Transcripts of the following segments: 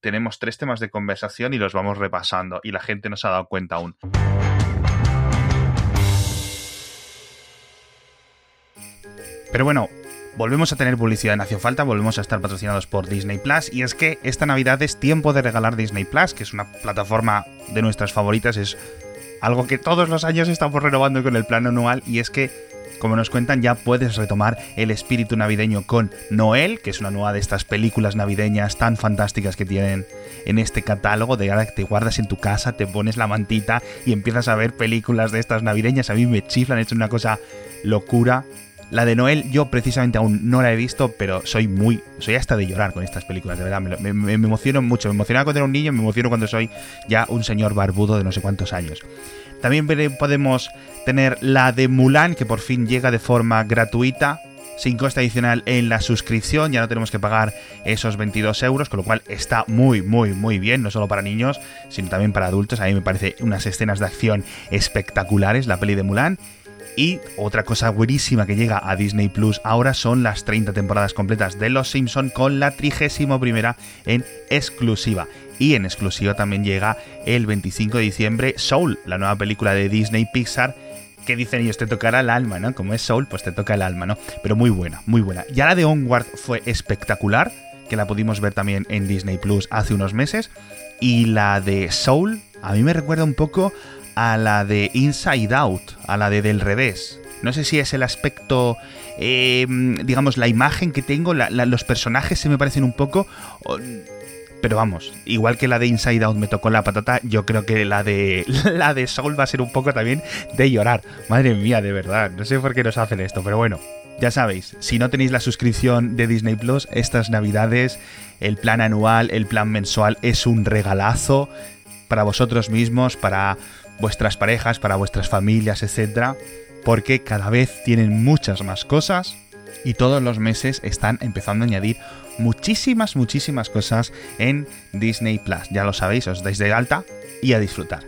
tenemos tres temas de conversación y los vamos repasando y la gente no se ha dado cuenta aún. Pero bueno, volvemos a tener publicidad en Hacia Falta, volvemos a estar patrocinados por Disney Plus. Y es que esta Navidad es tiempo de regalar Disney Plus, que es una plataforma de nuestras favoritas, es algo que todos los años estamos renovando con el plan anual. Y es que, como nos cuentan, ya puedes retomar el espíritu navideño con Noel, que es una nueva de estas películas navideñas tan fantásticas que tienen en este catálogo. De ahora que te guardas en tu casa, te pones la mantita y empiezas a ver películas de estas navideñas. A mí me chiflan, hecho una cosa locura la de Noel yo precisamente aún no la he visto, pero soy muy... Soy hasta de llorar con estas películas, de verdad. Me, emociono mucho. Me emocionaba cuando era un niño, me emociono cuando soy ya un señor barbudo de no sé cuántos años. También podemos tener la de Mulan, que por fin llega de forma gratuita, sin coste adicional en la suscripción, ya no tenemos que pagar esos 22 euros, con lo cual está muy, muy, muy bien, no solo para niños, sino también para adultos. A mí me parece unas escenas de acción espectaculares, la peli de Mulan. Y otra cosa buenísima que llega a Disney Plus ahora son las 30 temporadas completas de Los Simpson con la 31 primera en exclusiva. Y en exclusiva también llega el 25 de diciembre Soul, la nueva película de Disney Pixar que dicen ellos te tocará el alma, ¿no? Como es Soul, pues te toca el alma, ¿no? Pero muy buena, muy buena. Ya la de Onward fue espectacular, que la pudimos ver también en Disney Plus hace unos meses. Y la de Soul, a mí me recuerda un poco a la de Inside Out, a la de Del Revés. No sé si es el aspecto, em, digamos, la imagen que tengo, los personajes se me parecen un poco... pero vamos, igual que la de Inside Out me tocó la patata, yo creo que la de la de Soul va a ser un poco también de llorar. Madre mía, de verdad, no sé por qué nos hacen esto, pero bueno, ya sabéis, si no tenéis la suscripción de Disney Plus, estas navidades, el plan anual, el plan mensual es un regalazo para vosotros mismos, para vuestras parejas, para vuestras familias, etc. Porque cada vez tienen muchas más cosas y todos los meses están empezando a añadir muchísimas, muchísimas cosas en Disney Plus. Ya lo sabéis, os dais de alta y a disfrutar.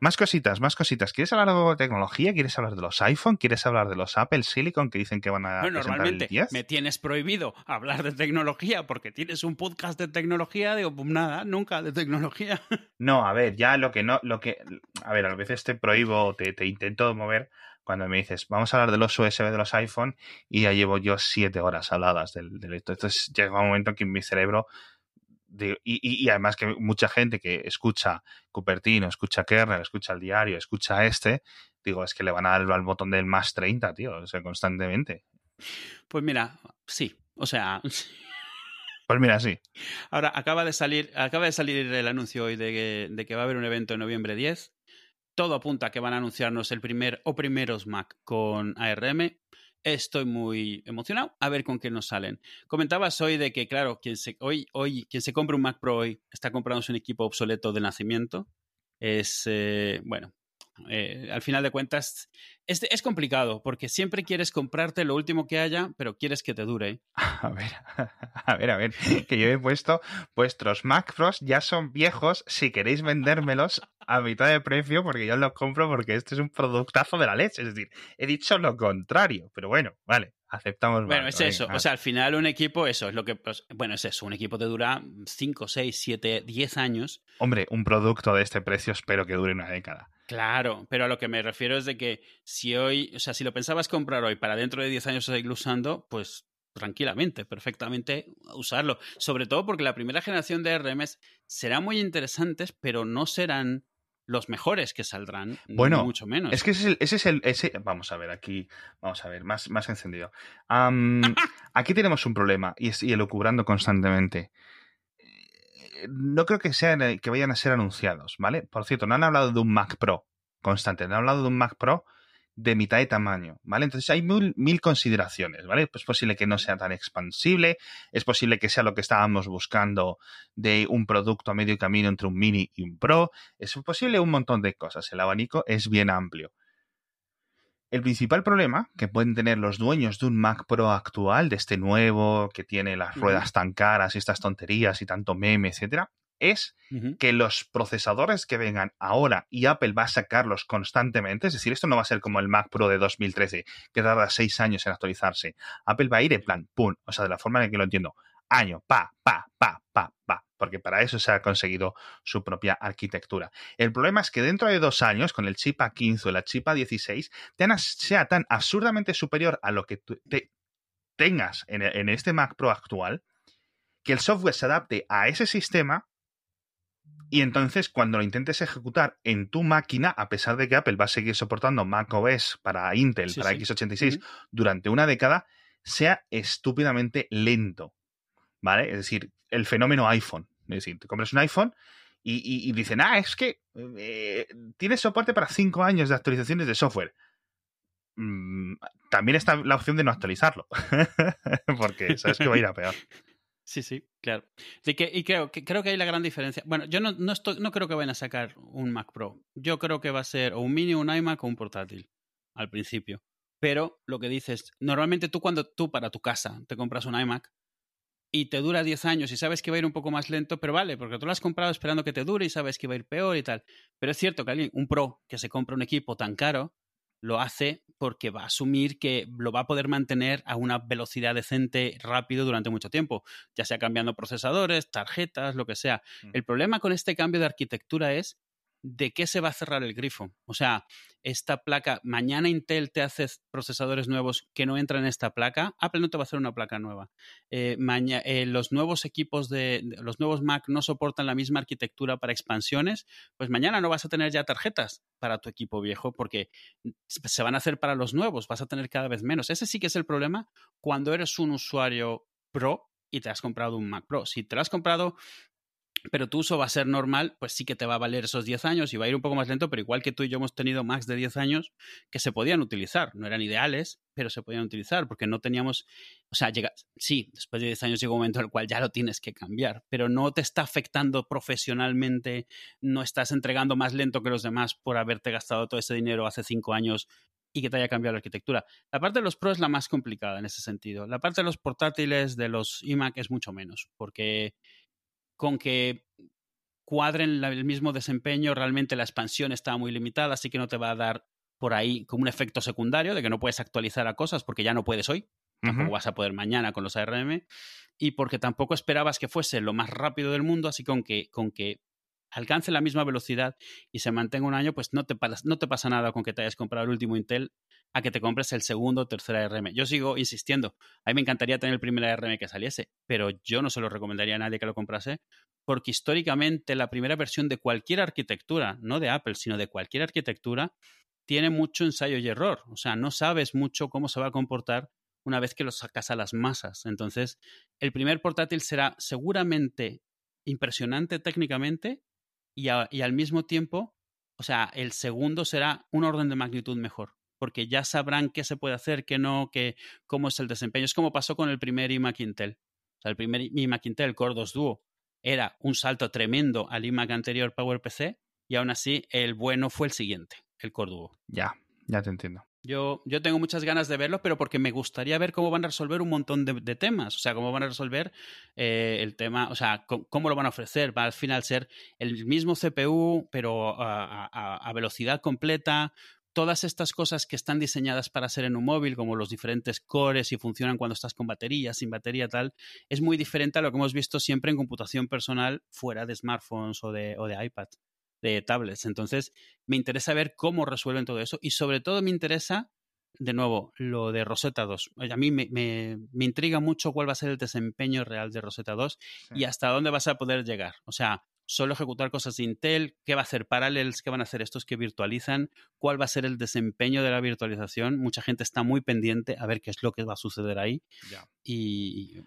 Más cositas, más cositas. ¿Quieres hablar de tecnología? ¿Quieres hablar de los iPhone? ¿Quieres hablar de los Apple Silicon que dicen que van a bueno, normalmente me tienes prohibido hablar de tecnología porque tienes un podcast de tecnología. Digo, pues nada, nunca de tecnología. No, a ver, ya lo que no, lo que, a ver, a veces te prohíbo, te, te intento mover cuando me dices, vamos a hablar de los USB de los iPhone y ya llevo yo siete horas habladas del, del esto. Entonces llega un momento en que mi cerebro y, además que mucha gente que escucha Cupertino, escucha Kernel, escucha el diario, escucha este, digo, es que le van a dar al botón del más 30, tío, o sea, constantemente. Pues mira, sí, o sea... Pues mira, sí. Ahora, acaba de salir, acaba de salir el anuncio hoy de que, de que va a haber un evento en noviembre 10. Todo apunta a que van a anunciarnos el primer o primeros Mac con ARM. Estoy muy emocionado a ver con qué nos salen. Comentabas hoy de que, claro, quien se, hoy, hoy, quien se compra un Mac Pro hoy está comprándose un equipo obsoleto de nacimiento. Es, eh, bueno, eh, al final de cuentas, es, es, complicado porque siempre quieres comprarte lo último que haya, pero quieres que te dure. A ver, a ver, a ver, que yo he puesto vuestros Mac Pros ya son viejos si queréis vendérmelos a mitad de precio porque yo los compro porque este es un productazo de la leche. Es decir, he dicho lo contrario, pero bueno, vale. Aceptamos. Bueno, es eso. O sea, al final un equipo, eso es lo que. Pues, bueno, es eso. Un equipo te dura 5, 6, 7, 10 años. Hombre, un producto de este precio espero que dure una década. Claro, pero a lo que me refiero es de que si hoy, o sea, si lo pensabas comprar hoy para dentro de 10 años seguir usando, pues tranquilamente, perfectamente usarlo. Sobre todo porque la primera generación de RMs serán muy interesantes, pero no serán los mejores que saldrán, bueno, mucho menos. Es que ese es el, ese vamos a ver aquí, vamos a ver, más, más encendido. aquí tenemos un problema y es y elucubrando constantemente. No creo que sean que vayan a ser anunciados, ¿vale? Por cierto, no han hablado de un Mac Pro constante, no han hablado de un Mac Pro de mitad de tamaño, ¿vale? Entonces hay mil, consideraciones, ¿vale? Pues es posible que no sea tan expansible, es posible que sea lo que estábamos buscando de un producto a medio camino entre un mini y un pro, es posible un montón de cosas, el abanico es bien amplio. El principal problema que pueden tener los dueños de un Mac Pro actual, de este nuevo, que tiene las ruedas tan caras y estas tonterías y tanto meme, etcétera, es que los procesadores que vengan ahora y Apple va a sacarlos constantemente, es decir, esto no va a ser como el Mac Pro de 2013, que tarda seis años en actualizarse. Apple va a ir en plan, pum, o sea, de la forma en que lo entiendo, año, pa, pa, pa, pa, pa, porque para eso se ha conseguido su propia arquitectura. El problema es que dentro de dos años, con el chip A15 o la chip A16, sea tan absurdamente superior a lo que te tengas en, en este Mac Pro actual, que el software se adapte a ese sistema y entonces, cuando lo intentes ejecutar en tu máquina, a pesar de que Apple va a seguir soportando Mac OS para Intel, para x86, durante una década, sea estúpidamente lento. ¿Vale? Es decir, el fenómeno iPhone. Es decir, te compras un iPhone y, dicen, ah, es que eh, tiene soporte para cinco años de actualizaciones de software. Mm, también está la opción de no actualizarlo. Porque sabes que va a ir a peor. Sí, sí, claro. Y, que, y creo, que, creo que hay la gran diferencia. Bueno, yo no, no, estoy, no creo que vayan a sacar un Mac Pro. Yo creo que va a ser o un mini, un iMac o un portátil al principio. Pero lo que dices, normalmente tú cuando tú para tu casa te compras un iMac y te dura 10 años y sabes que va a ir un poco más lento, pero vale, porque tú lo has comprado esperando que te dure y sabes que va a ir peor y tal. Pero es cierto que alguien, un pro que se compra un equipo tan caro, lo hace porque va a asumir que lo va a poder mantener a una velocidad decente, rápido durante mucho tiempo, ya sea cambiando procesadores, tarjetas, lo que sea. Mm. El problema con este cambio de arquitectura es de qué se va a cerrar el grifo. O sea, esta placa, mañana Intel te hace procesadores nuevos que no entran en esta placa, Apple no te va a hacer una placa nueva. Eh, eh, los nuevos equipos de, los nuevos Mac no soportan la misma arquitectura para expansiones, pues mañana no vas a tener ya tarjetas para tu equipo viejo porque se van a hacer para los nuevos, vas a tener cada vez menos. Ese sí que es el problema cuando eres un usuario pro y te has comprado un Mac Pro. Si te lo has comprado pero tu uso va a ser normal, pues sí que te va a valer esos 10 años y va a ir un poco más lento, pero igual que tú y yo hemos tenido Macs de 10 años que se podían utilizar, no eran ideales, pero se podían utilizar porque no teníamos, o sea, llega, sí, después de 10 años llega un momento en el cual ya lo tienes que cambiar, pero no te está afectando profesionalmente, no estás entregando más lento que los demás por haberte gastado todo ese dinero hace 5 años y que te haya cambiado la arquitectura. La parte de los Pro es la más complicada en ese sentido. La parte de los portátiles, de los iMac es mucho menos, porque con que cuadren el mismo desempeño, realmente la expansión está muy limitada, así que no te va a dar por ahí como un efecto secundario de que no puedes actualizar a cosas porque ya no puedes hoy, tampoco vas a poder mañana con los ARM, y porque tampoco esperabas que fuese lo más rápido del mundo, así con que, con que alcance la misma velocidad y se mantenga un año, pues no te, no te pasa nada con que te hayas comprado el último Intel a que te compres el segundo o tercer ARM. Yo sigo insistiendo, a mí me encantaría tener el primer ARM que saliese, pero yo no se lo recomendaría a nadie que lo comprase, porque históricamente la primera versión de cualquier arquitectura, no de Apple, sino de cualquier arquitectura, tiene mucho ensayo y error. O sea, no sabes mucho cómo se va a comportar una vez que lo sacas a las masas. Entonces, el primer portátil será seguramente impresionante técnicamente y, y al mismo tiempo, o sea, el segundo será un orden de magnitud mejor porque ya sabrán qué se puede hacer, qué no, qué, cómo es el desempeño. Es como pasó con el primer iMac Intel. O sea, el primer iMac Intel Core 2 Duo era un salto tremendo al iMac anterior PowerPC y aún así el bueno fue el siguiente, el Core Duo. Ya, ya te entiendo. Yo, yo tengo muchas ganas de verlo, pero porque me gustaría ver cómo van a resolver un montón de, temas. O sea, cómo van a resolver eh, el tema, o sea, cómo, lo van a ofrecer. Va al final ser el mismo CPU, pero a velocidad completa, todas estas cosas que están diseñadas para ser en un móvil, como los diferentes cores y funcionan cuando estás con batería, sin batería, tal, es muy diferente a lo que hemos visto siempre en computación personal fuera de smartphones o de, o de iPad, de tablets. Entonces, me interesa ver cómo resuelven todo eso y sobre todo me interesa, de nuevo, lo de Rosetta 2. A mí me, me, intriga mucho cuál va a ser el desempeño real de Rosetta 2 y hasta dónde vas a poder llegar. O sea, solo ejecutar cosas de Intel, qué va a hacer Parallels, qué van a hacer estos que virtualizan, cuál va a ser el desempeño de la virtualización. Mucha gente está muy pendiente a ver qué es lo que va a suceder ahí. Y,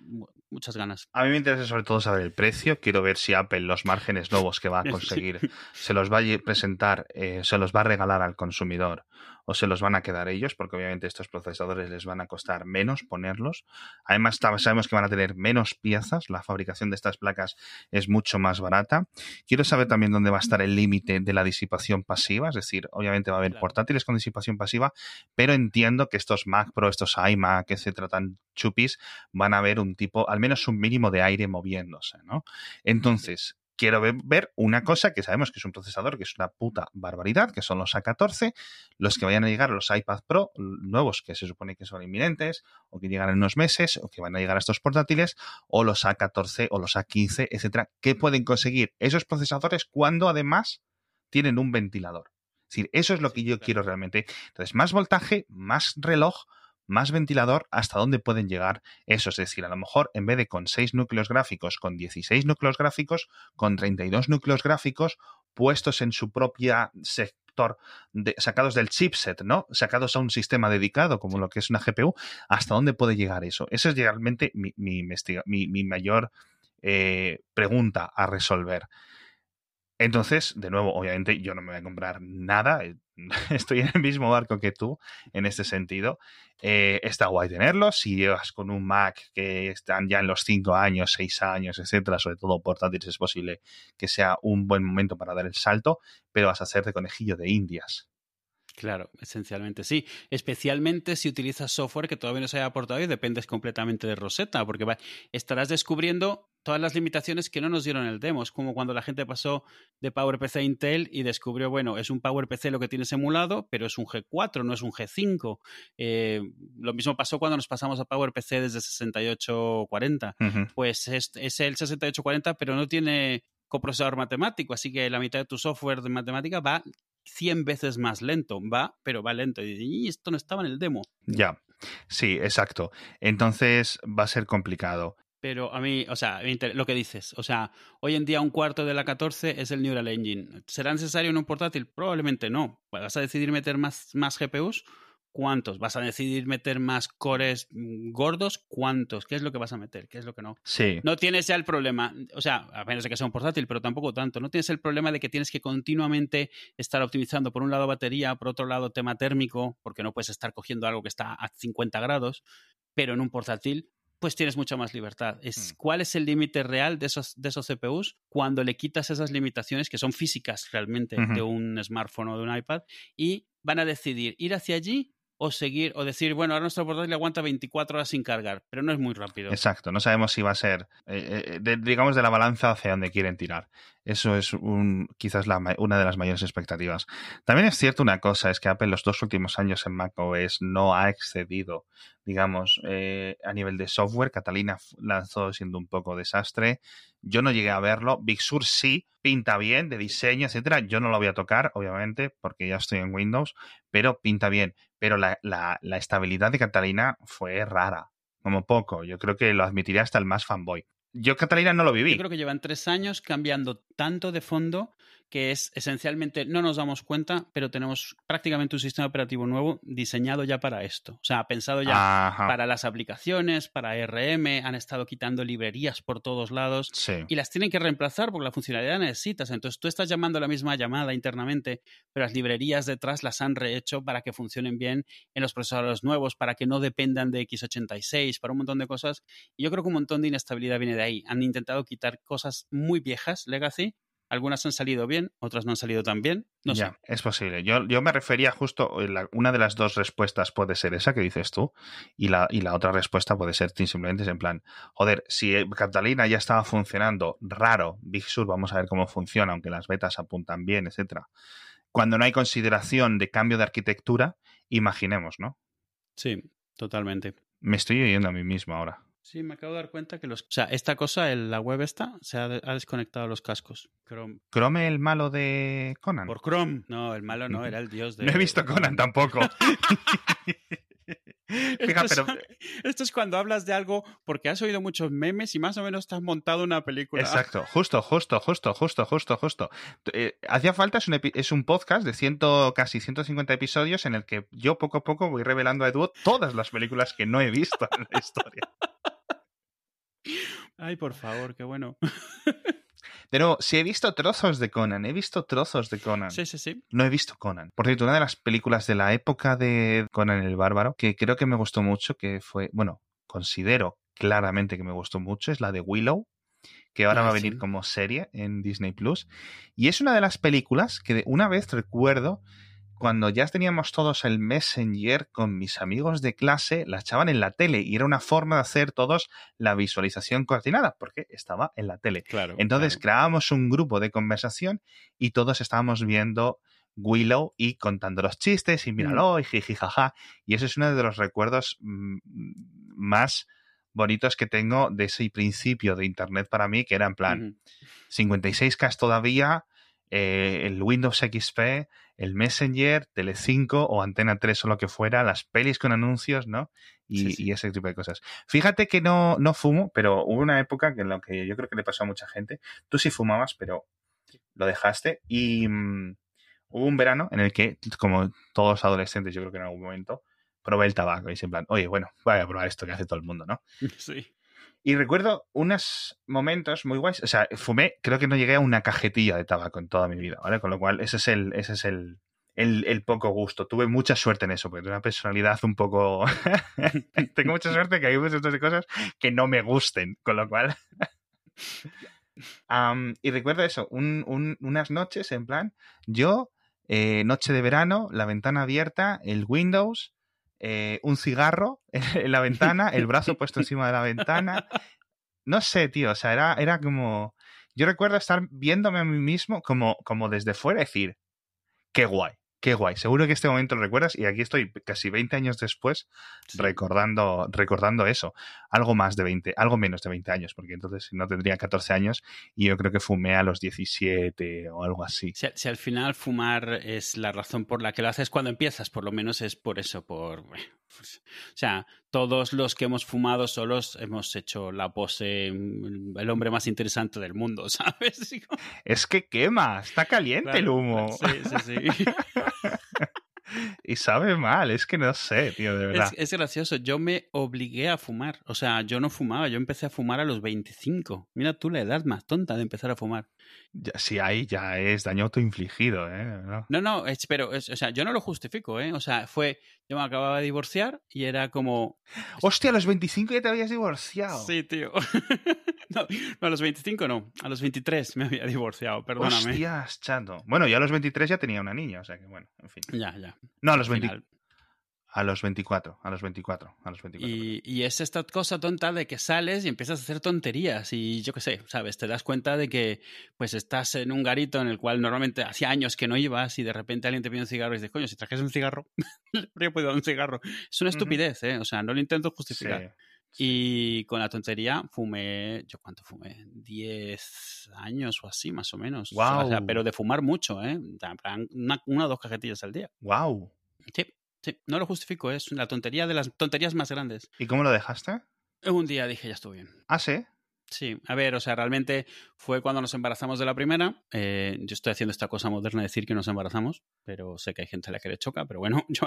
muchas ganas. A mí me interesa sobre todo saber el precio. Quiero ver si Apple los márgenes nuevos que va a conseguir se los va a presentar, eh, se los va a regalar al consumidor o se los van a quedar ellos, porque obviamente estos procesadores les van a costar menos ponerlos. Además, sabemos que van a tener menos piezas, la fabricación de estas placas es mucho más barata. Quiero saber también dónde va a estar el límite de la disipación pasiva, es decir, obviamente va a haber portátiles con disipación pasiva, pero entiendo que estos Mac Pro, estos iMac, etcétera, tan chupis, van a ver un tipo, al menos un mínimo de aire moviéndose, ¿no? Entonces, quiero ver una cosa que sabemos que es un procesador que es una puta barbaridad, que son los A14, los que vayan a llegar a los iPad Pro nuevos, que se supone que son inminentes, o que llegan en unos meses, o que van a llegar a estos portátiles, o los A14 o los A15, etcétera, que pueden conseguir esos procesadores cuando además tienen un ventilador. Es decir, eso es lo que yo quiero realmente. Entonces, más voltaje, más reloj, más ventilador, hasta dónde pueden llegar eso. Es decir, a lo mejor en vez de con 6 núcleos gráficos, con 16 núcleos gráficos, con 32 núcleos gráficos puestos en su propia sector, de, sacados del chipset, ¿no? Sacados a un sistema dedicado, como lo que es una GPU, ¿hasta dónde puede llegar eso? Esa es realmente mi, mi, mayor eh, pregunta a resolver. Entonces, de nuevo, obviamente yo no me voy a comprar nada, eh, estoy en el mismo barco que tú en este sentido. Eh, está guay tenerlo, si llevas con un Mac que están ya en los 5 años, 6 años, etcétera, sobre todo portátiles, es posible que sea un buen momento para dar el salto, pero vas a hacer de conejillo de indias. Claro, esencialmente sí. Especialmente si utilizas software que todavía no se haya aportado y dependes completamente de Rosetta, porque estarás descubriendo todas las limitaciones que no nos dieron el demo. Es como cuando la gente pasó de PowerPC a Intel y descubrió, bueno, es un PowerPC lo que tienes emulado, pero es un G4, no es un G5. Eh, lo mismo pasó cuando nos pasamos a PowerPC desde 6840. Pues es, es el 6840, pero no tiene coprocesador matemático, así que la mitad de tu software de matemática va 100 veces más lento. Va, pero va lento. Y esto no estaba en el demo. Ya, sí, exacto. Entonces va a ser complicado. Pero a mí, o sea, lo que dices, o sea, hoy en día un cuarto de la 14 es el Neural Engine. ¿Será necesario en un portátil? Probablemente no. ¿Vas a decidir meter más, más GPUs? ¿Cuántos? ¿Vas a decidir meter más cores mm, gordos? ¿Cuántos? ¿Qué es lo que vas a meter? ¿Qué es lo que no? Sí. No tienes ya el problema, o sea, a menos de que sea un portátil, pero tampoco tanto. No tienes el problema de que tienes que continuamente estar optimizando por un lado batería, por otro lado tema térmico, porque no puedes estar cogiendo algo que está a 50 grados, pero en un portátil pues tienes mucha más libertad. Es, mm. ¿Cuál es el límite real de esos, de esos CPUs cuando le quitas esas limitaciones que son físicas realmente de un smartphone o de un iPad y van a decidir ir hacia allí o seguir o decir, bueno, ahora nuestro portátil aguanta 24 horas sin cargar, pero no es muy rápido. Exacto, no sabemos si va a ser, eh, eh, digamos, de la balanza hacia donde quieren tirar. Eso es un, quizás una de las mayores expectativas. También es cierto una cosa, es que Apple los dos últimos años en macOS no ha excedido, digamos, eh, a nivel de software. Catalina lanzó siendo un poco desastre. Yo no llegué a verlo. Big Sur sí, pinta bien, de diseño, etcétera. Yo no lo voy a tocar, obviamente, porque ya estoy en Windows, pero pinta bien. Pero la, la, la estabilidad de Catalina fue rara, como poco. Yo creo que lo admitiría hasta el más fanboy. Yo Catalina no lo viví. Yo creo que llevan tres años cambiando tanto de fondo que es esencialmente no nos damos cuenta, pero tenemos prácticamente un sistema operativo nuevo diseñado ya para esto. O sea, pensado ya para las aplicaciones, para RM, han estado quitando librerías por todos lados y las tienen que reemplazar porque la funcionalidad necesitas. Entonces tú estás llamando la misma llamada internamente, pero las librerías detrás las han rehecho para que funcionen bien en los procesadores nuevos, para que no dependan de x86, para un montón de cosas. Y yo creo que un montón de inestabilidad viene de ahí. Han intentado quitar cosas muy viejas, legacy, algunas han salido bien, otras no han salido tan bien. No ya, es posible. Yo, yo me refería justo, una de las dos respuestas puede ser esa que dices tú, y la, y la otra respuesta puede ser simplemente en plan, joder, si Catalina ya estaba funcionando raro, Big Sur, vamos a ver cómo funciona, aunque las betas apuntan bien, etcétera. Cuando no hay consideración de cambio de arquitectura, imaginemos, ¿no? Sí, totalmente. Me estoy oyendo a mí mismo ahora. Sí, me acabo de dar cuenta que los... O sea, esta cosa, la web esta, se ha, desconectado los cascos. Chrome. ¿Chrome el malo de Conan? Por Chrome. No, el malo no, era el dios de... No he visto Conan tampoco. esto, es, cuando hablas de algo porque has oído muchos memes y más o menos te has montado una película. Exacto, justo, justo, justo, justo, justo, justo. Eh, hacía falta, es un, es un podcast de ciento, casi 150 episodios en el que yo poco a poco voy revelando a Edu todas las películas que no he visto en la historia. Ay, por favor, qué bueno. De nuevo, si he visto trozos de Conan, he visto trozos de Conan. Sí, sí, sí. No he visto Conan. Por cierto, una de las películas de la época de Conan el Bárbaro, que creo que me gustó mucho, que fue, bueno, considero claramente que me gustó mucho, es la de Willow, que ahora ah, va a venir como serie en Disney Plus. Y es una de las películas que una vez recuerdo cuando ya teníamos todos el Messenger con mis amigos de clase, la echaban en la tele y era una forma de hacer todos la visualización coordinada porque estaba en la tele. Claro. Entonces claro. creábamos un grupo de conversación y todos estábamos viendo Willow y contando los chistes y míralo y jiji jaja. Y eso es uno de los recuerdos mm, más bonitos que tengo de ese principio de Internet para mí, que era en plan Ujú. 56K todavía, eh, el Windows XP, el Messenger, Telecinco o Antena 3 o lo que fuera, las pelis con anuncios, ¿no? Y, Sí, sí. y ese tipo de cosas. Fíjate que no, no fumo, pero hubo una época que en lo que yo creo que le pasó a mucha gente. Tú sí fumabas, pero lo dejaste y mm, hubo un verano en el que, como todos los adolescentes, yo creo que en algún momento, probé el tabaco y es en plan, oye, bueno, voy a probar esto que hace todo el mundo, ¿no? Sí. Y recuerdo unos momentos muy guays. O sea, fumé, creo que no llegué a una cajetilla de tabaco en toda mi vida, ¿vale? Con lo cual, ese es el, ese es el, el, poco gusto. Tuve mucha suerte en eso, porque tengo una personalidad un poco. tengo mucha suerte que hay muchas cosas que no me gusten, con lo cual. Am, y recuerdo eso, un- un- unas noches en plan, yo, eh, noche de verano, la ventana abierta, el Windows, eh, un cigarro en la ventana, el brazo puesto encima de la ventana. No sé, tío, o sea, era, era como... Yo recuerdo estar viéndome a mí mismo como, como desde fuera decir, qué guay, qué guay. Seguro que este momento lo recuerdas y aquí estoy casi 20 años después Sí. recordando, recordando eso. Algo más de 20, algo menos de 20 años, porque entonces no tendría 14 años y yo creo que fumé a los 17 o algo así. Si, si al final fumar es la razón por la que lo haces cuando empiezas, por lo menos es por eso, por... bueno, pues, o sea, todos los que hemos fumado solos hemos hecho la pose, mm, el hombre más interesante del mundo, ¿sabes? Es que quema, está caliente el humo Sí, sí, sí. y sabe mal, es que no sé, tío, de verdad. Es, es gracioso, yo me obligué a fumar, o sea, yo no fumaba, yo empecé a fumar a los 25. Mira tú la edad más tonta de empezar a fumar. Ya- si hay, ya es daño autoinfligido, ¿eh? ¿No? No, no, es, pero, es- o sea, yo no lo justifico, ¿eh? O sea, fue, yo me acababa de divorciar y era como, Hostia, a los 25 ya te habías divorciado. Sí, tío. no, no, a los 25 no. A los 23 me había divorciado, perdóname. Hostias, chato. Bueno, yo a los 23 ya tenía una niña, o sea que bueno, en fin. Ya, ya. No, a los, al 20 final. A los 24, a los 24, a los 24. Y, y es esta cosa tonta de que sales y empiezas a hacer tonterías y yo qué sé, ¿sabes? Te das cuenta de que pues estás en un garito en el cual normalmente hacía años que no ibas y de repente alguien te pide un cigarro y dices, coño, si trajese un cigarro, le habría podido dar un cigarro. Es una estupidez, ¿eh? O sea, no lo intento justificar. sí. Y con la tontería fumé, ¿yo cuánto fumé? 10 años o así, más o menos. Sea, o sea, pero de fumar mucho, ¿eh? Una, una o dos cajetillas al día. Wow. Sí, sí, no lo justifico, es la tontería de las tonterías más grandes. ¿Y cómo lo dejaste? Un día dije, ya estuvo bien. Ah, sí. Sí, a ver, o sea, realmente fue cuando nos embarazamos de la primera. Eh, yo estoy haciendo esta cosa moderna de decir que nos embarazamos, pero sé que hay gente a la que le choca, pero bueno, yo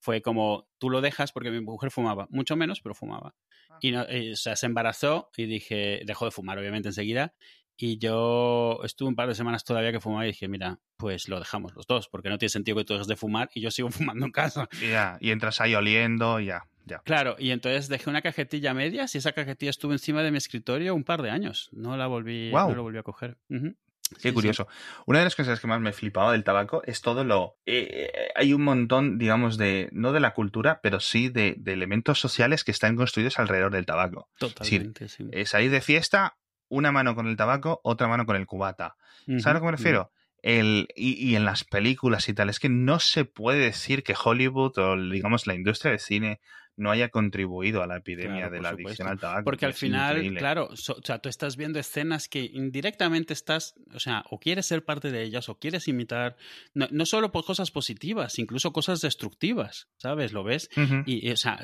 fue como tú lo dejas porque mi mujer fumaba, mucho menos, pero fumaba. Y no, eh, o sea, se embarazó y dije, dejó de fumar, obviamente, enseguida. Y yo estuve un par de semanas todavía que fumaba y dije, mira, pues lo dejamos los dos, porque no tiene sentido que tú dejes de fumar y yo sigo fumando en casa. Ya. Y entras ahí oliendo ya, ya. Claro, y entonces dejé una cajetilla a medias y esa cajetilla estuvo encima de mi escritorio un par de años. No la volví, no la volví a coger. Qué Sí, sí. curioso. Una de las cosas que más me flipaba del tabaco es todo lo... eh, hay un montón, digamos, de... No de la cultura, pero sí de, de elementos sociales que están construidos alrededor del tabaco. Totalmente, sí. Eh, salir de fiesta, una mano con el tabaco, otra mano con el cubata. ¿Sabes a lo que me refiero? El, y, y en las películas y tal, es que no se puede decir que Hollywood o, digamos, la industria del cine no haya contribuido a la epidemia Claro, de la supuesto. adicción al tabaco. Porque al final, increíble. claro, so- o sea, tú estás viendo escenas que indirectamente estás, o sea, o quieres ser parte de ellas o quieres imitar, no, no solo por cosas positivas, incluso cosas destructivas, ¿sabes? ¿Lo ves? Y, o sea,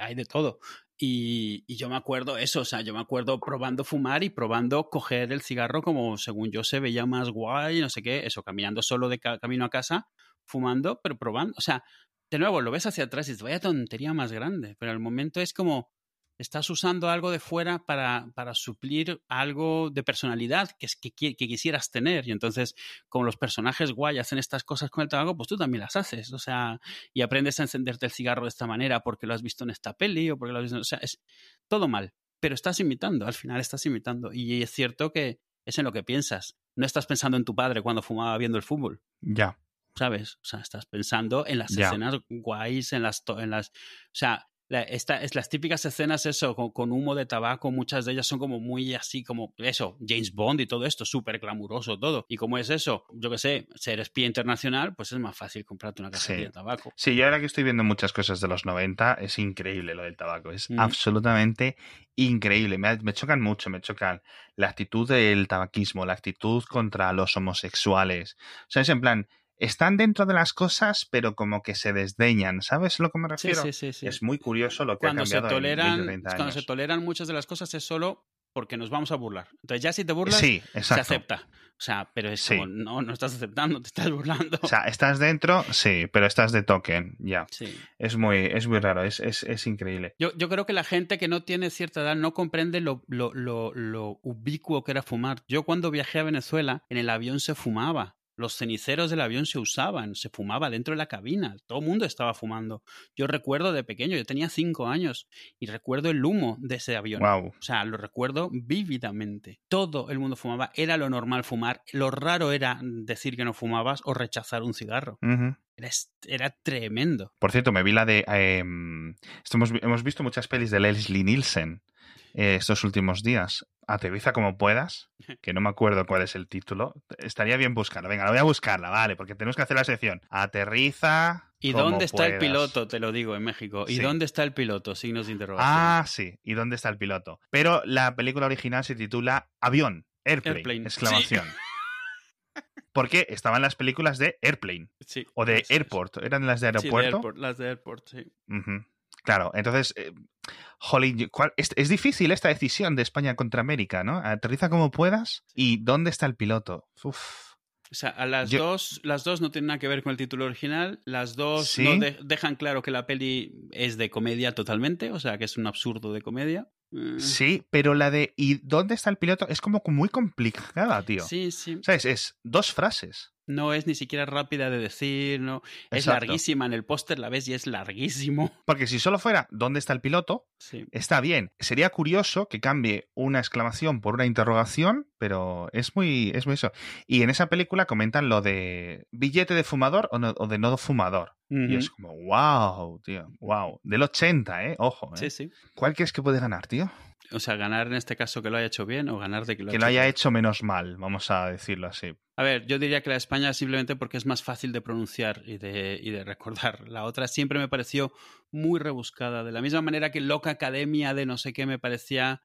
hay de todo. Y, yo me acuerdo eso, o sea, yo me acuerdo probando fumar y probando coger el cigarro como según yo se veía más guay, no sé qué, eso, caminando solo de ca- camino a casa, fumando, pero probando, o sea, de nuevo, lo ves hacia atrás y dices, vaya tontería más grande, pero al momento es como, estás usando algo de fuera para, para suplir algo de personalidad que, es, que, que quisieras tener. Y entonces, como los personajes guay hacen estas cosas con el tabaco, pues tú también las haces. O sea, y aprendes a encenderte el cigarro de esta manera porque lo has visto en esta peli o porque lo has visto. O sea, es todo mal. Pero estás imitando, al final estás imitando. Y es cierto que es en lo que piensas. No estás pensando en tu padre cuando fumaba viendo el fútbol. Ya, ¿sabes? O sea, estás pensando en las escenas guays, en las, en las... O sea, esta, es las típicas escenas, eso, con, humo de tabaco, muchas de ellas son como muy así, como eso, James Bond y todo esto, súper glamuroso todo. Y como es eso, yo que sé, ser espía internacional, pues es más fácil comprarte una cajetilla de tabaco. Sí, yo ahora que estoy viendo muchas cosas de los 90, es increíble lo del tabaco, es mm. absolutamente increíble. Me, me, chocan mucho, me chocan la actitud del tabaquismo, la actitud contra los homosexuales. O sea, es en plan, están dentro de las cosas, pero como que se desdeñan. ¿Sabes lo que me refiero? Sí, sí, sí, Es muy curioso lo que cuando ha cambiado se toleran, en 20 años. Cuando se toleran muchas de las cosas es solo porque nos vamos a burlar. Entonces ya si te burlas, se acepta. O sea, pero es como, no, no estás aceptando, te estás burlando. O sea, estás dentro, sí, pero estás de token, ya. Sí. Es muy, es muy raro, es, es, es increíble. Yo, yo, creo que la gente que no tiene cierta edad no comprende lo, lo, lo, lo ubicuo que era fumar. Yo cuando viajé a Venezuela, en el avión se fumaba. Los ceniceros del avión se usaban, se fumaba dentro de la cabina, todo el mundo estaba fumando. Yo recuerdo de pequeño, yo tenía cinco años y recuerdo el humo de ese avión. O sea, lo recuerdo vívidamente. Todo el mundo fumaba, era lo normal fumar. Lo raro era decir que no fumabas o rechazar un cigarro. Era, tremendo. Por cierto, me vi la de. Em, hemos, visto muchas pelis de Leslie Nielsen eh, estos últimos días. Aterriza como puedas, que no me acuerdo cuál es el título. Estaría bien buscarla. Venga, la voy a buscarla, vale, porque tenemos que hacer la sección. Aterriza. ¿Y dónde está el piloto? Te lo digo en México. ¿Y dónde está el piloto? Signos de interrogación. Ah, sí. ¿Y dónde está el piloto? Pero la película original se titula Avión, Airplane, exclamación. Porque estaban las películas de Airplane. Sí, o de Airport. ¿Eran las de aeropuerto? las de Airport, sí. Claro, entonces, eh, es, difícil esta decisión de España contra América, ¿no? Aterriza como puedas y ¿dónde está el piloto? Uf. O sea, a las, dos, las dos no tienen nada que ver con el título original, las dos no dejan claro que la peli es de comedia totalmente, o sea, que es un absurdo de comedia. Mm. Sí, pero la de ¿y dónde está el piloto? es como muy complicada, tío. Sí, sí. ¿Sabes? Es dos frases no es ni siquiera rápida de decir, no es larguísima en el póster, la ves y es larguísimo. Porque si solo fuera ¿dónde está el piloto? Sí. Está bien. Sería curioso que cambie una exclamación por una interrogación, pero es muy es muy eso. Y en esa película comentan lo de billete de fumador o, de no fumador. Y es como, wow, tío, wow. Del 80, ¿eh? Ojo. ¿eh? Sí, sí. ¿Cuál crees que puede ganar, tío? O sea, ganar en este caso que lo haya hecho bien o ganar de que lo, que lo haya hecho menos mal, vamos a decirlo así. A ver, yo diría que la España simplemente porque es más fácil de pronunciar y de, y de recordar. La otra siempre me pareció muy rebuscada. De la misma manera que Loca Academia de no sé qué me parecía,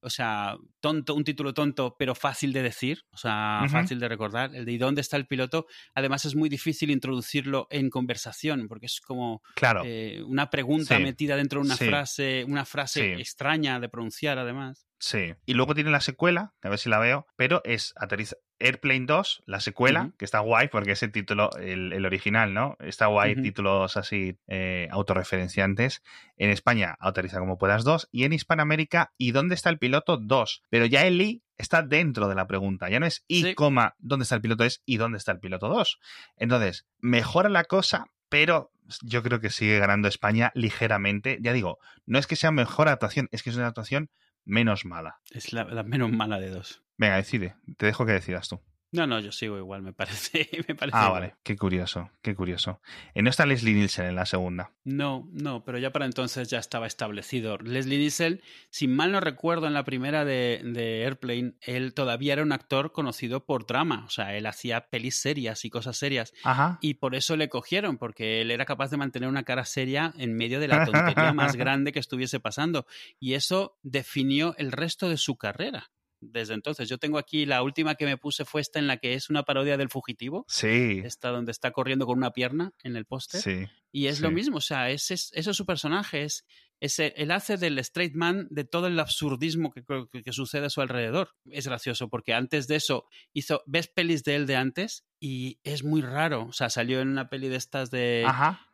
o sea, tonto, un título tonto, pero fácil de decir, o sea, fácil de recordar. El de ¿y dónde está el piloto? Además es muy difícil introducirlo en conversación porque es como claro. Eh, una pregunta metida dentro de una frase, una frase extraña de pronunciar además. Sí. Y luego tiene la secuela, a ver si la veo, pero es aterriza Airplane 2, la secuela, que está guay porque es el título, el, original, ¿no? Está guay, títulos así eh, autorreferenciantes. En España, Aterriza como puedas 2. Y en Hispanoamérica, ¿y dónde está el piloto 2? Pero ya el I está dentro de la pregunta. Ya no es I, coma, ¿dónde está el piloto? Es ¿y dónde está el piloto 2? Entonces, mejora la cosa, pero yo creo que sigue ganando España ligeramente. Ya digo, no es que sea mejor actuación, es que es una actuación menos mala. Es la, menos mala de dos. Venga, decide. Te dejo que decidas tú. No, no, yo sigo igual, me parece. Me parece ah, vale. Qué curioso, qué curioso. ¿Y no está Leslie Nielsen en la segunda? No, no, pero ya para entonces ya estaba establecido. Leslie Nielsen, si mal no recuerdo, en la primera de, de, Airplane, él todavía era un actor conocido por drama. O sea, él hacía pelis serias y cosas serias. Ajá. Y por eso le cogieron, porque él era capaz de mantener una cara seria en medio de la tontería más grande que estuviese pasando. Y eso definió el resto de su carrera desde entonces. Yo tengo aquí la última que me puse fue esta en la que es una parodia del fugitivo. Sí. Esta donde está corriendo con una pierna en el póster. Sí. Y es lo mismo, o sea, ese, eso es su personaje, es, el hace del straight man de todo el absurdismo que, que, sucede a su alrededor. Es gracioso porque antes de eso hizo, ves pelis de él de antes y es muy raro, o sea, salió en una peli de estas de,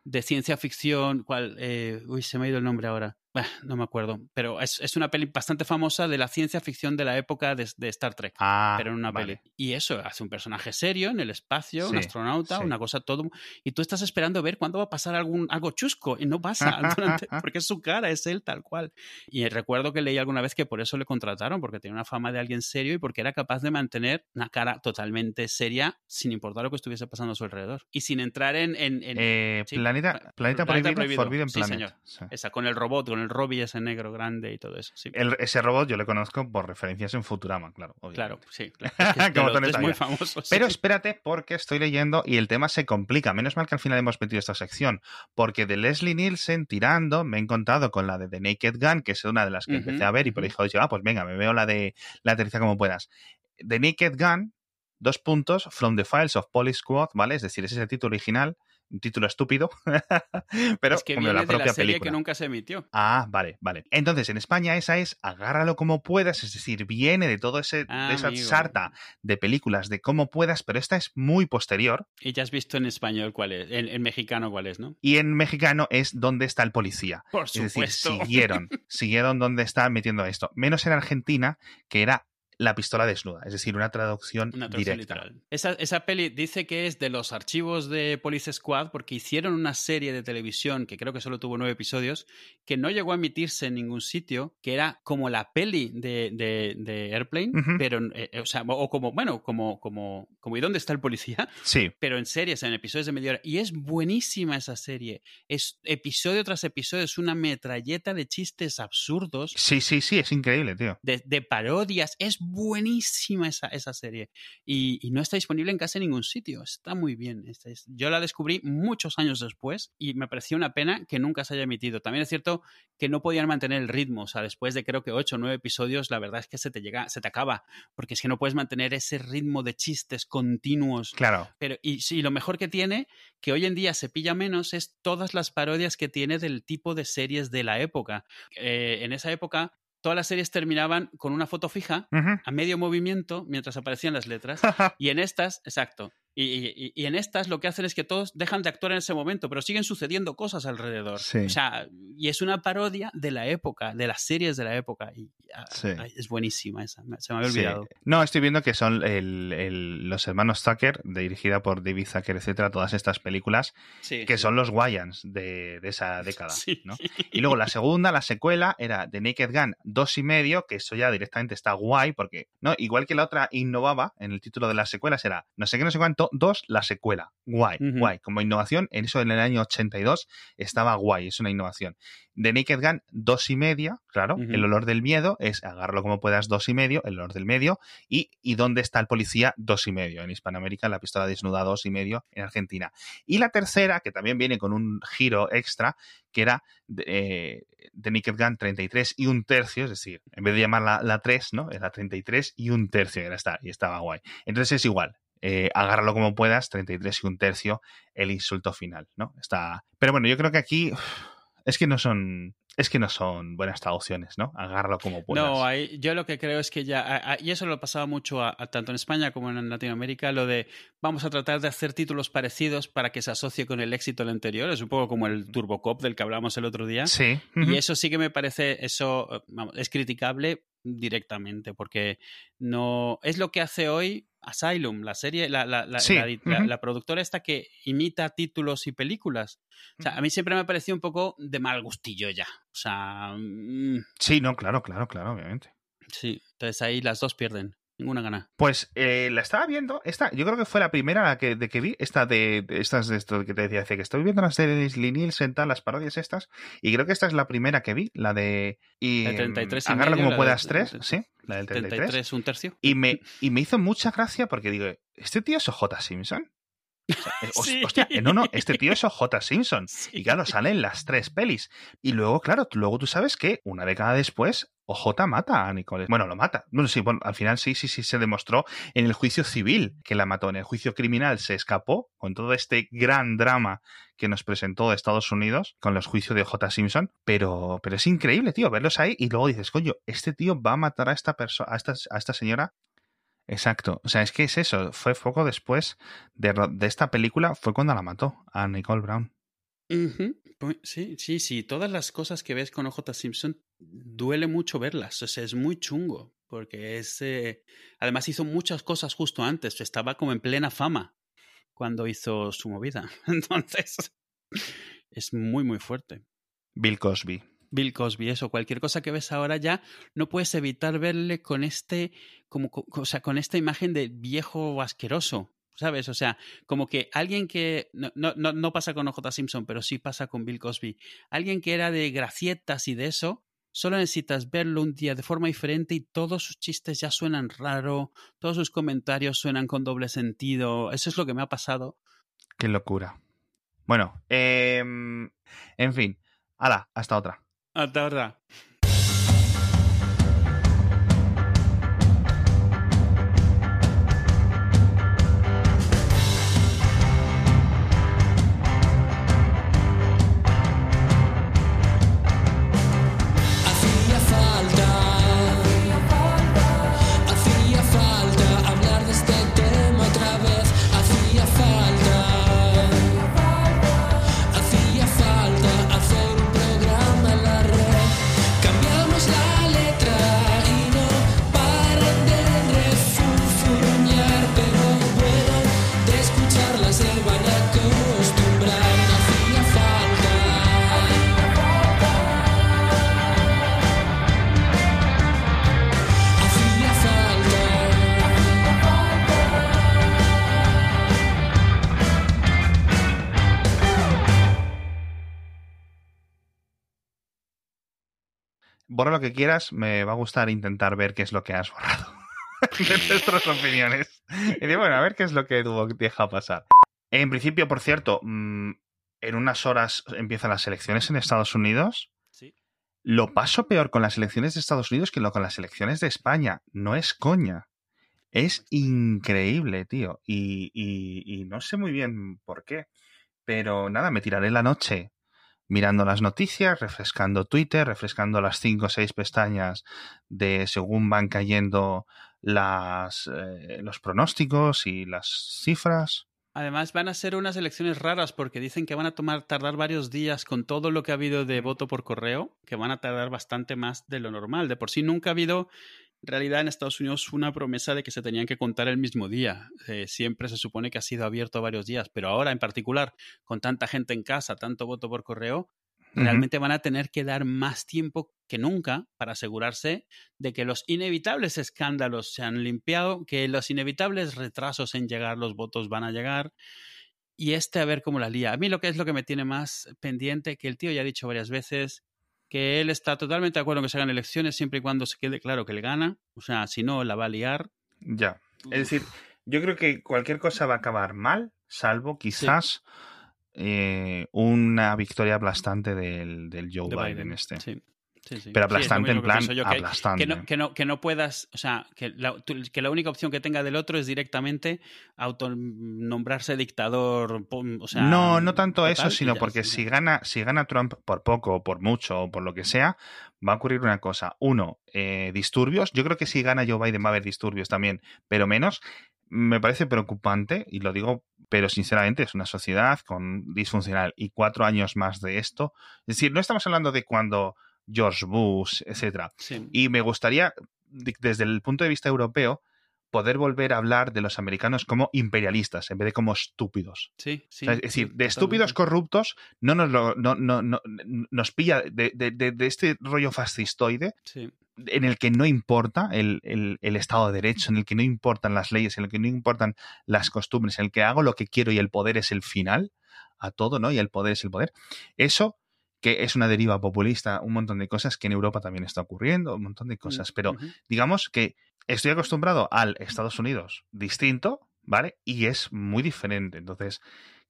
de ciencia ficción, cual, eh, uy, se me ha ido el nombre ahora no me acuerdo, pero es, es, una peli bastante famosa de la ciencia ficción de la época de, de Star Trek, ah, pero en una vale. peli. Y eso, hace un personaje serio en el espacio, un astronauta, sí. una cosa todo, y tú estás esperando ver cuándo va a pasar algún, algo chusco, y no pasa, durante- porque es su cara, es él tal cual. Y recuerdo que leí alguna vez que por eso le contrataron, porque tenía una fama de alguien serio y porque era capaz de mantener una cara totalmente seria sin importar lo que estuviese pasando a su alrededor. Y sin entrar en... en- en- Eh, sí, planeta, planeta, Planeta prohibido. Forbidden Sí, Planet. señor. Esa, con el robot, con el Robbie ese negro grande y todo eso. Sí. El- ese robot yo le conozco por referencias en Futurama, claro. Claro, obviamente. sí. claro. Es, que Como es muy famoso. sí. Pero espérate, porque estoy leyendo y el tema se complica. Menos mal que al final hemos metido esta sección, porque de Leslie Nielsen tirando me he encontrado con la de The Naked Gun, que es una de las que empecé a ver y por ahí ujú. dije, ah, pues venga, me veo la de la aterriza como puedas. The Naked Gun, dos puntos, From the Files of Police Squad, ¿vale? Es decir, ese es el título original, un título estúpido, pero es que como viene la de propia la serie película. que nunca se emitió. Ah, vale, vale. Entonces, en España esa es agárralo como puedas, es decir, viene de todo ese, Ah, de esa amigo. sarta de películas de cómo puedas, pero esta es muy posterior. Y ya has visto en español cuál es, en, en mexicano cuál es, ¿no? Y en mexicano es donde está el policía. Por Es decir, supuesto. siguieron, siguieron donde está metiendo esto. Menos en Argentina, que era la pistola desnuda, es decir, una traducción, Una traducción directa. literal. Esa, esa peli dice que es de los archivos de Police Squad porque hicieron una serie de televisión que creo que solo tuvo nueve episodios que no llegó a emitirse en ningún sitio, que era como la peli de, de- de Airplane, pero, eh, o sea, o como, bueno, como, como, como ¿y dónde está el policía? Sí, pero en series, en episodios de media hora. Y es buenísima esa serie. Es episodio tras episodio, es una metralleta de chistes absurdos, sí, sí, sí, es increíble, tío. de, de parodias. Es buenísima esa, esa serie. Y, y no está disponible en casi ningún sitio. Está muy bien. Yo la descubrí muchos años después y me pareció una pena que nunca se haya emitido. También es cierto que no podían mantener el ritmo. O sea, después de creo que ocho o nueve episodios, la verdad es que se te llega, se te acaba. Porque es que no puedes mantener ese ritmo de chistes continuos. Claro. Pero, y lo mejor que tiene, que hoy en día se pilla menos, es todas las parodias que tiene del tipo de series de la época. Eh, en esa época, todas las series terminaban con una foto fija, a medio movimiento, mientras aparecían las letras. Y en estas, exacto. Y, y- y en estas lo que hacen es que todos dejan de actuar en ese momento, pero siguen sucediendo cosas alrededor. Sí. O sea, y es una parodia de la época, de las series de la época. Y ah, Sí. es buenísima esa, se me había Sí. olvidado. No, estoy viendo que son el- el- los hermanos Zucker, dirigida por David Zucker, etcétera, todas estas películas, que son los Wayans de, de esa década. ¿no? Y luego la segunda, la secuela, era The Naked Gun dos y medio, que eso ya directamente está guay, porque, ¿no? Igual que la otra innovaba en el título de las secuelas, era no sé qué, no sé cuánto, dos, la secuela. Guay, Ujú. guay. Como innovación, en eso en el año 82 estaba guay, es una innovación. The Naked Gun dos y media, claro, el olor del miedo es agarrarlo como puedas dos y medio, el olor del medio, y, y dónde está el policía dos y medio. En Hispanoamérica, la pistola desnuda dos y medio en Argentina. Y la tercera, que también viene con un giro extra, que era eh, The Naked Gun 33 y un tercio, es decir, en vez de llamarla la 3, ¿no? Era 33 y un tercio, era esta, y estaba guay. Entonces es igual. Eh, agárralo como puedas, 33 y un tercio, el insulto final, ¿no? Está. Pero bueno, yo creo que aquí es que no son. Es que no son buenas traducciones, ¿no? Agárralo como puedas. No, ahí, yo lo que creo es que ya, a- y eso lo pasaba mucho a- a tanto en España como en Latinoamérica, lo de vamos a tratar de hacer títulos parecidos para que se asocie con el éxito del anterior, es un poco como el Turbocop del que hablamos el otro día. Sí. Y eso sí que me parece, eso eh, vamos, es criticable directamente, porque no es lo que hace hoy Asylum, la serie, la, la, la, Sí, la productora esta que imita títulos y películas. O sea, a mí siempre me ha parecido un poco de mal gustillo ya. O sea, mm, Sí, no, claro, claro, claro, obviamente. sí, entonces ahí las dos pierden. Ninguna gana. Pues eh, la estaba viendo, esta, yo creo que fue la primera la que, de que vi, esta de, de estas de esto que te decía, que estoy viendo las de Leslie Nielsen, tal, las parodias estas, y creo que esta es la primera que vi, la de y, La de 33 y Agárralo medio, como la puedas de- tres, de- sí, la del 33. 33, un tercio. Y me, y me hizo mucha gracia porque digo, ¿este tío es OJ Simpson? O sea, eh, Sí. Hostia, eh, no, no, este tío es OJ Simpson. Sí. Y claro, salen las tres pelis. Y luego, claro, luego tú sabes que una década después, OJ mata a Nicole. Bueno, lo mata. Bueno, sí, bueno, al final sí, sí, sí se demostró en el juicio civil que la mató. En el juicio criminal se escapó con todo este gran drama que nos presentó Estados Unidos con los juicios de J. Simpson. Pero, pero es increíble, tío, verlos ahí y luego dices, coño, este tío va a matar a esta persona, a esta, a esta señora. Exacto. O sea, es que es eso. Fue poco después de, de esta película, fue cuando la mató a Nicole Brown. Pues sí, sí, sí. Todas las cosas que ves con OJ Simpson duele mucho verlas. O sea, es muy chungo. Porque es. Eh, además, hizo muchas cosas justo antes. Estaba como en plena fama cuando hizo su movida. Entonces, es muy, muy fuerte. Bill Cosby. Bill Cosby, eso, cualquier cosa que ves ahora ya, no puedes evitar verle con este, como, o sea, con esta imagen de viejo asqueroso, ¿sabes? O sea, como que alguien que, no, no, no pasa con OJ Simpson, pero sí pasa con Bill Cosby, alguien que era de gracietas y de eso, solo necesitas verlo un día de forma diferente y todos sus chistes ya suenan raro, todos sus comentarios suenan con doble sentido, eso es lo que me ha pasado. Qué locura. Bueno, eh, en fin, hala, hasta otra. Hasta borra lo que quieras, me va a gustar intentar ver qué es lo que has borrado de nuestras opiniones. Y digo, bueno, a ver qué es lo que deja pasar. En principio, por cierto, mm, en unas horas empiezan las elecciones en Estados Unidos. Sí. Lo paso peor con las elecciones de Estados Unidos que lo con las elecciones de España. No es coña. Es increíble, tío. Y, y no sé muy bien por qué. Pero nada, me tiraré la noche mirando las noticias, refrescando Twitter, refrescando las cinco o seis pestañas de según van cayendo las, eh, los pronósticos y las cifras. Además van a ser unas elecciones raras porque dicen que van a tomar tardar varios días con todo lo que ha habido de voto por correo, que van a tardar bastante más de lo normal. De por sí nunca ha habido realidad en Estados Unidos una promesa de que se tenían que contar el mismo día. Eh, siempre se supone que ha sido abierto varios días, pero ahora en particular, con tanta gente en casa, tanto voto por correo, realmente van a tener que dar más tiempo que nunca para asegurarse de que los inevitables escándalos se han limpiado, que los inevitables retrasos en llegar los votos van a llegar y este a ver cómo la lía. A mí lo que es lo que me tiene más pendiente, que el tío ya ha dicho varias veces, que él está totalmente de acuerdo en que se hagan elecciones siempre y cuando se quede claro que él gana. O sea, si no, la va a liar. Ya. Es decir, yo creo que cualquier cosa va a acabar mal, salvo quizás eh, una victoria aplastante del, del Joe Biden, este. Sí. Pero aplastante en plan, aplastante. Que no, que no, que, no, puedas, o sea, que la, que la, única opción que tenga del otro es directamente autonombrarse dictador. O sea, no, no tanto eso, sino porque si gana, si gana Trump por poco, por mucho, o por lo que sea, va a ocurrir una cosa. Uno, eh, disturbios. Yo creo que si gana Joe Biden va a haber disturbios también, pero menos. Me parece preocupante, y lo digo, pero sinceramente es una sociedad con disfuncional y cuatro años más de esto. Es decir, no estamos hablando de cuando George Bush, etc. Y me gustaría, desde el punto de vista europeo, poder volver a hablar de los americanos como imperialistas en vez de como estúpidos. Sí, sí, es decir, de estúpidos corruptos no nos, lo, no, no, nos pilla de, de, este rollo fascistoide en el que no importa el, el, el, Estado de Derecho, en el que no importan las leyes, en el que no importan las costumbres, en el que hago lo que quiero y el poder es el final a todo, ¿no? Y el poder es el poder. Eso que es una deriva populista, un montón de cosas que en Europa también está ocurriendo, un montón de mm, cosas. Pero digamos que estoy acostumbrado al Estados Unidos distinto, ¿vale? Y es muy diferente. Entonces,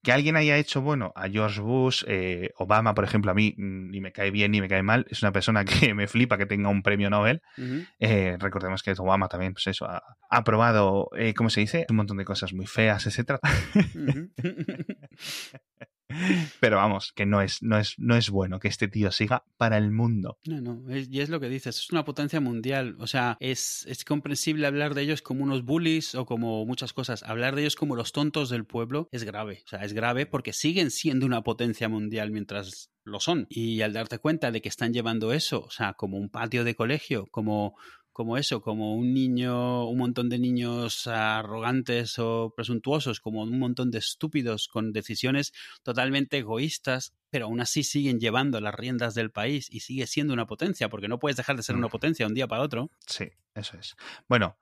que alguien haya hecho, bueno, a George Bush, eh, Obama, por ejemplo, a mí mm, ni me cae bien ni me cae mal, es una persona que me flipa que tenga un premio Nobel. Eh, recordemos que Obama también, pues eso, ha, aprobado, eh, ¿cómo se dice? Un montón de cosas muy feas, etc. Pero vamos, que no es, no, es, no es bueno que este tío siga para el mundo. No, no, y es lo que dices, es una potencia mundial. O sea, es, es comprensible hablar de ellos como unos bullies o como muchas cosas. Hablar de ellos como los tontos del pueblo es grave. O sea, es grave porque siguen siendo una potencia mundial mientras lo son. Y al darte cuenta de que están llevando eso, o sea, como un patio de colegio, como como eso, como un niño, un montón de niños arrogantes o presuntuosos, como un montón de estúpidos con decisiones totalmente egoístas, pero aún así siguen llevando las riendas del país y sigue siendo una potencia, porque no puedes dejar de ser una potencia un día para otro. Sí, eso es. Bueno,